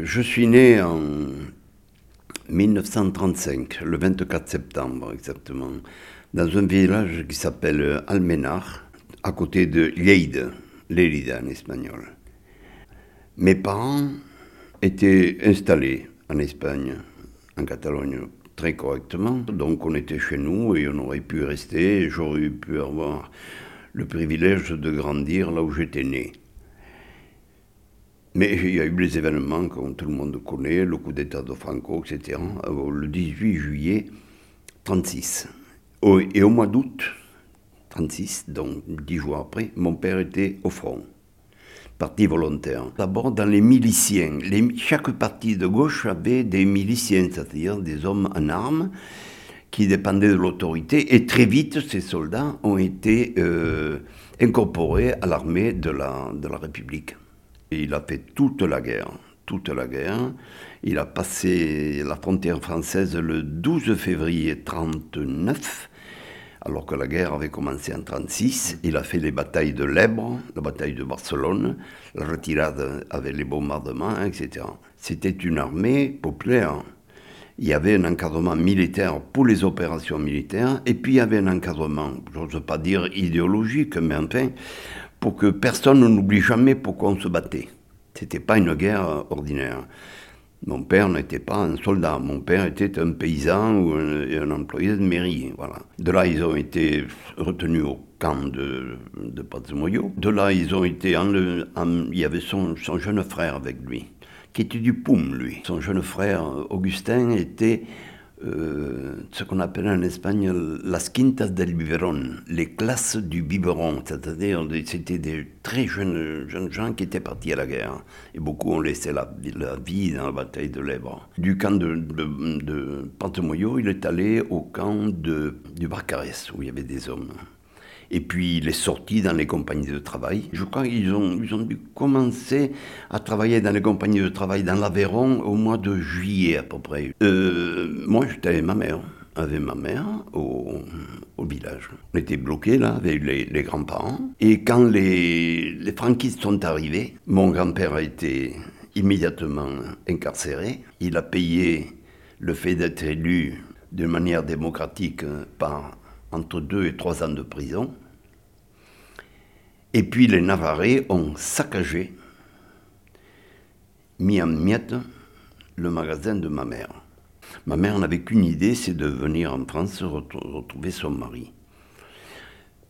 Je suis né en 1935, le 24 septembre exactement, dans un village qui s'appelle Almenar, à côté de Lleida, Lérida en espagnol. Mes parents étaient installés en Espagne, en Catalogne, très correctement. Donc on était chez nous et on aurait pu rester. J'aurais pu avoir le privilège de grandir là où j'étais né. Mais il y a eu les événements comme tout le monde connaît, le coup d'État de Franco, etc., le 18 juillet 1936. Et au mois d'août 36, donc dix jours après, mon père était au front, parti volontaire. D'abord dans les miliciens. chaque parti de gauche avait des miliciens, c'est-à-dire des hommes en armes qui dépendaient de l'autorité. Et très vite, ces soldats ont été euh, incorporés à l'armée de la, de la République. Et il a fait toute la guerre, toute la guerre. Il a passé la frontière française le 12 février 1939 alors que la guerre avait commencé en 1936. Il a fait les batailles de l'Ebre, la bataille de Barcelone, la retirade avec les bombardements, etc. C'était une armée populaire. Il y avait un encadrement militaire pour les opérations militaires, et puis il y avait un encadrement, je n'ose pas dire idéologique, mais enfin, pour que personne n'oublie jamais pourquoi on se battait. Ce n'était pas une guerre ordinaire. Mon père n'était pas un soldat, mon père était un paysan ou un, employé de mairie. Voilà. De là, ils ont été retenus au camp de, de. De là, ils ont été en, il y avait son, son, jeune frère avec lui, qui était du Poum, lui. Son jeune frère, Augustin, était euh, ce qu'on appelle en Espagne las quintas del biberon, les classes du biberon, c'est-à-dire c'était des très jeunes, jeunes gens qui étaient partis à la guerre, et beaucoup ont laissé la, vie dans la bataille de l'Èbre. Du camp de, de, de Pantemoyo, il est allé au camp de, du Barcarès, où il y avait des hommes. Et puis il est sorti dans les compagnies de travail. Je crois qu'ils ont, ils ont dû commencer à travailler dans les compagnies de travail dans l'Aveyron au mois de juillet à peu près. Euh, moi j'étais avec ma mère, avec ma mère au, village. On était bloqués là avec les, les grands-parents. Et quand les, les franquistes sont arrivés, mon grand-père a été immédiatement incarcéré. Il a payé le fait d'être élu de manière démocratique par entre deux et trois ans de prison. Et puis les Navarrais ont saccagé, mis en miettes, le magasin de ma mère. Ma mère n'avait qu'une idée, c'est de venir en France retrouver son mari.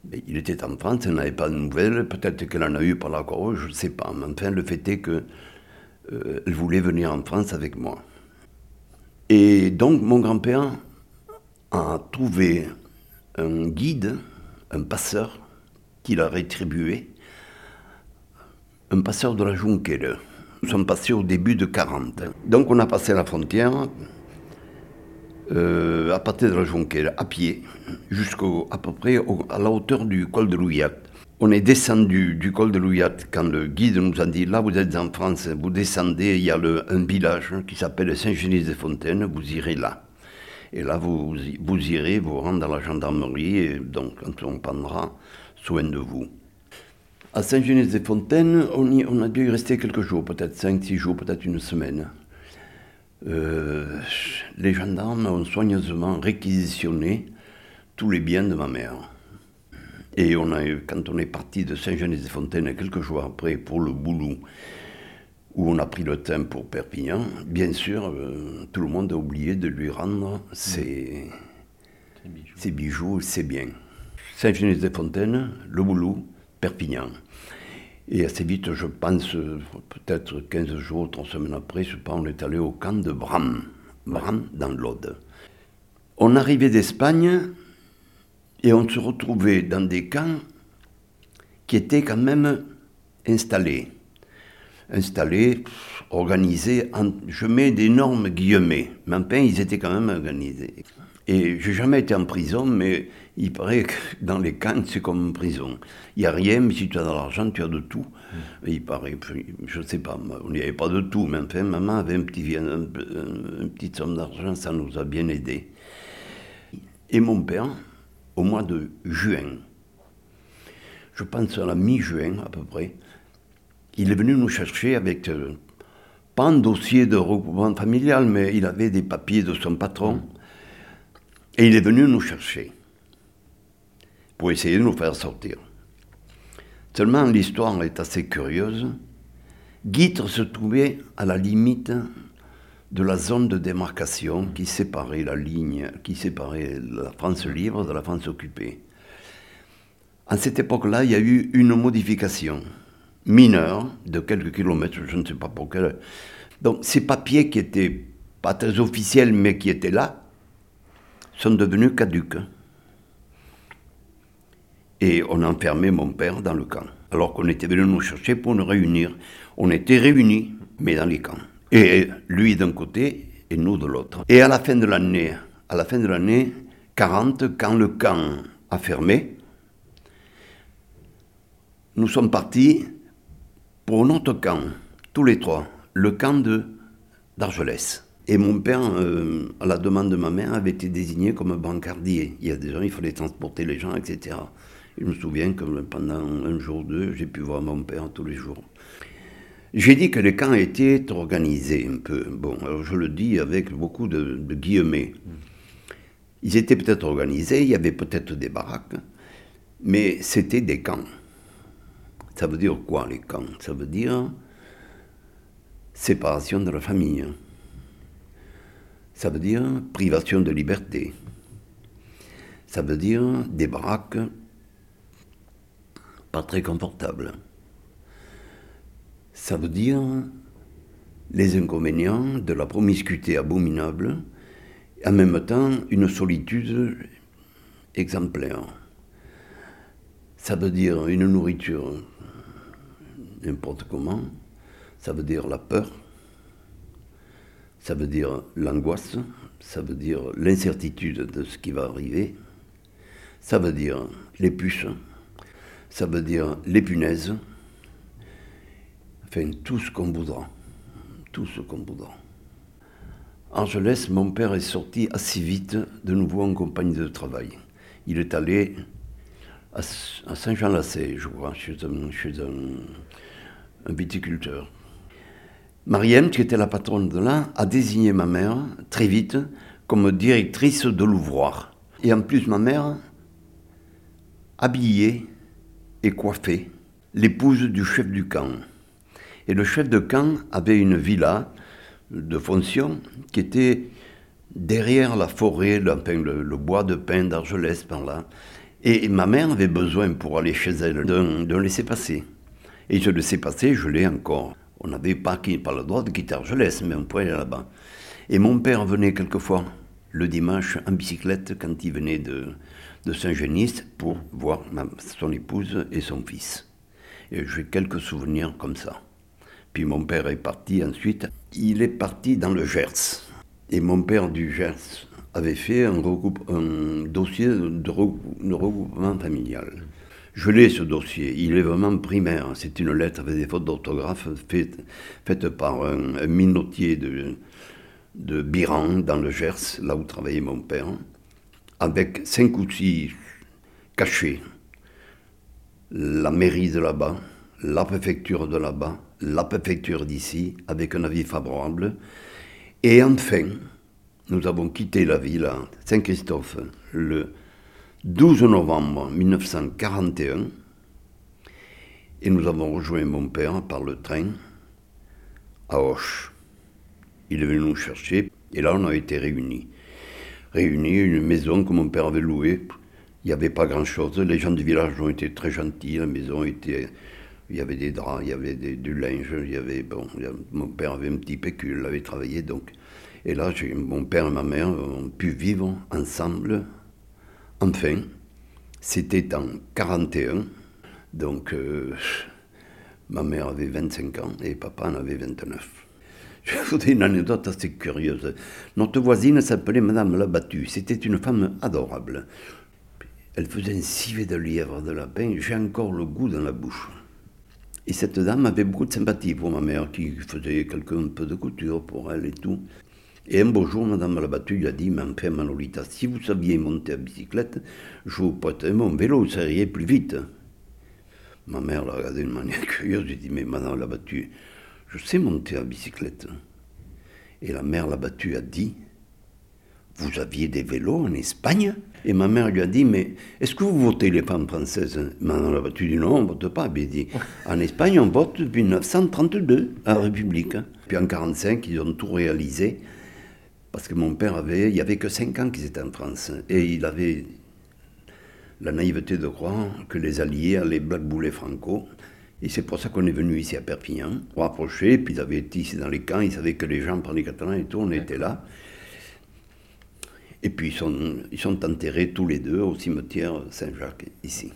Mais il était en France, elle n'avait pas de nouvelles, peut-être qu'elle en a eu par la croix, je ne sais pas. Mais enfin, le fait est qu'elle euh, voulait venir en France avec moi. Et donc, mon grand-père a trouvé un guide, un passeur, qu'il a rétribué, un passeur de la Junquera. Nous sommes passés au début de 40. Donc on a passé la frontière euh, à partir de la Junquera, à pied, jusqu'à peu près à la hauteur du col de Louillat. On est descendu du col de Louillat quand le guide nous a dit là vous êtes en France, vous descendez, il y a un village qui s'appelle Saint-Genis-des-Fontaines, vous irez là. Et là, vous, vous irez vous rendre dans la gendarmerie, et donc quand on prendra soin de vous. À Saint-Genès-des-Fontaines, on, on, a dû y rester quelques jours, peut-être 5-6 jours, peut-être une semaine. Euh, les gendarmes ont soigneusement réquisitionné tous les biens de ma mère. Et on a, quand on est parti de Saint-Genès-des-Fontaines, quelques jours après, pour le Boulou, où on a pris le train pour Perpignan, bien sûr, euh, tout le monde a oublié de lui rendre ses, bijoux, ses biens. Saint-Genès-des-Fontaines, Le Boulou, Perpignan. Et assez vite, je pense, peut-être 15 jours, 3 semaines après, je pense, on est allé au camp de Bram, Bram dans l'Aude. On arrivait d'Espagne et on se retrouvait dans des camps qui étaient quand même installés installés, organisés, je mets d'énormes guillemets, mais enfin ils étaient quand même organisés. Et j'ai jamais été en prison, mais il paraît que dans les camps, c'est comme une prison. Il n'y a rien, mais si tu as de l'argent, tu as de tout. Mm. Il paraît, je ne sais pas, on n'y avait pas de tout, mais enfin, maman avait un petit, un, une petite somme d'argent, ça nous a bien aidés. Et mon père, au mois de juin, je pense à la mi-juin à peu près, il est venu nous chercher avec euh, pas un dossier de regroupement familial, mais il avait des papiers de son patron. Et il est venu nous chercher pour essayer de nous faire sortir. Seulement, l'histoire est assez curieuse. Guitre se trouvait à la limite de la zone de démarcation qui séparait la ligne, qui séparait la France libre de la France occupée. À cette époque-là, il y a eu une modification mineure de quelques kilomètres, je ne sais pas pour quelle. Donc ces papiers qui étaient pas très officiels mais qui étaient là sont devenus caduques. Et on a enfermé mon père dans le camp, alors qu'on était venu nous chercher pour nous réunir. On était réunis, mais dans les camps. Et lui d'un côté et nous de l'autre. Et à la fin de l'année, à la fin de l'année 40, quand le camp a fermé, nous sommes partis pour notre camp, tous les trois, le camp de d'Argelès. Et mon père, euh, à la demande de ma mère, avait été désigné comme bancardier. Il y a des gens, il fallait transporter les gens, etc. Je me souviens que pendant un jour ou deux, j'ai pu voir mon père tous les jours. J'ai dit que les camps étaient organisés un peu. Bon, alors je le dis avec beaucoup de, guillemets. Ils étaient peut-être organisés, il y avait peut-être des baraques, mais c'était des camps. Ça veut dire quoi les camps? Ça veut dire séparation de la famille. Ça veut dire privation de liberté. Ça veut dire des baraques pas très confortables ça veut dire les inconvénients de la promiscuité abominable, en même temps une solitude exemplaire. Ça veut dire une nourriture n'importe comment, ça veut dire la peur, ça veut dire l'angoisse, ça veut dire l'incertitude de ce qui va arriver, ça veut dire les puces, ça veut dire les punaises, Enfin, tout ce qu'on voudra. Tout ce qu'on voudra. Angelès, mon père est sorti assez vite de nouveau en compagnie de travail. Il est allé à, Saint-Jean-Lacé, je crois, chez un, viticulteur. Marianne, qui était la patronne de là, a désigné ma mère très vite comme directrice de l'ouvroir. Et en plus, ma mère habillée et coiffée l'épouse du chef du camp. Et le chef de camp avait une villa de fonction qui était derrière la forêt, le, bois de pin d'Argelès par là. Et ma mère avait besoin pour aller chez elle d'un laisser-passer. Et ce laisser-passer, je l'ai encore. On n'avait pas, pas le droit de quitter Argelès, mais on pouvait aller là-bas. Et mon père venait quelquefois le dimanche en bicyclette quand il venait de, de Saint-Genis pour voir son épouse et son fils. Et j'ai quelques souvenirs comme ça. Puis mon père est parti ensuite. Il est parti dans le Gers. Et mon père du Gers avait fait un, dossier de, regroupement familial. Je l'ai ce dossier, il est vraiment primaire. C'est une lettre avec des fautes d'orthographe faite, par un, minotier de, de Biran dans le Gers, là où travaillait mon père, avec cinq outils cachés. La mairie de là-bas, la préfecture de là-bas, la préfecture d'ici, avec un avis favorable. Et enfin, nous avons quitté la ville Saint-Christophe le 12 novembre 1941 et nous avons rejoint mon père par le train à Auch. Il est venu nous chercher et là on a été réunis. Réunis, une maison que mon père avait louée. Il n'y avait pas grand-chose. Les gens du village ont été très gentils. La maison était il y avait des draps, il y avait du linge, il y avait, bon, mon père avait un petit pécule, il avait travaillé, donc. Et là, mon père et ma mère ont pu vivre ensemble. Enfin, c'était en 41, donc euh, ma mère avait 25 ans et papa en avait 29. Je vais vous dire une anecdote assez curieuse. Notre voisine s'appelait Madame Labattu. C'était une femme adorable. Elle faisait un civet de lièvre de lapin. J'ai encore le goût dans la bouche. Et cette dame avait beaucoup de sympathie pour ma mère, qui faisait quelque, un peu de couture pour elle et tout. Et un beau jour, Madame Labattu lui a dit, mais enfin, Manolita, si vous saviez monter à bicyclette, je vous prêterais mon vélo, ça irait plus vite. Ma mère l'a regardé d'une manière curieuse, j'ai dit, mais Madame Labattu, Je sais monter à bicyclette. Et la mère l'a battu, a dit Vous aviez des vélos en Espagne? Et ma mère lui a dit Mais est-ce que vous votez les femmes françaises? Maman l'a battu, dit Non, on ne vote pas. Dit En Espagne, on vote depuis 1932 à la République. Puis en 1945, ils ont tout réalisé. Parce que mon père avait, il n'y avait que 5 ans qu'ils étaient en France. Et il avait la naïveté de croire que les Alliés allaient blackbouler Franco. Et c'est pour ça qu'on est venu ici à Perpignan, rapproché, puis ils avaient été ici dans les camps, ils savaient que les gens parlaient catalan et tout, on était là. Et puis ils sont, ils sont enterrés tous les deux au cimetière Saint-Jacques, ici.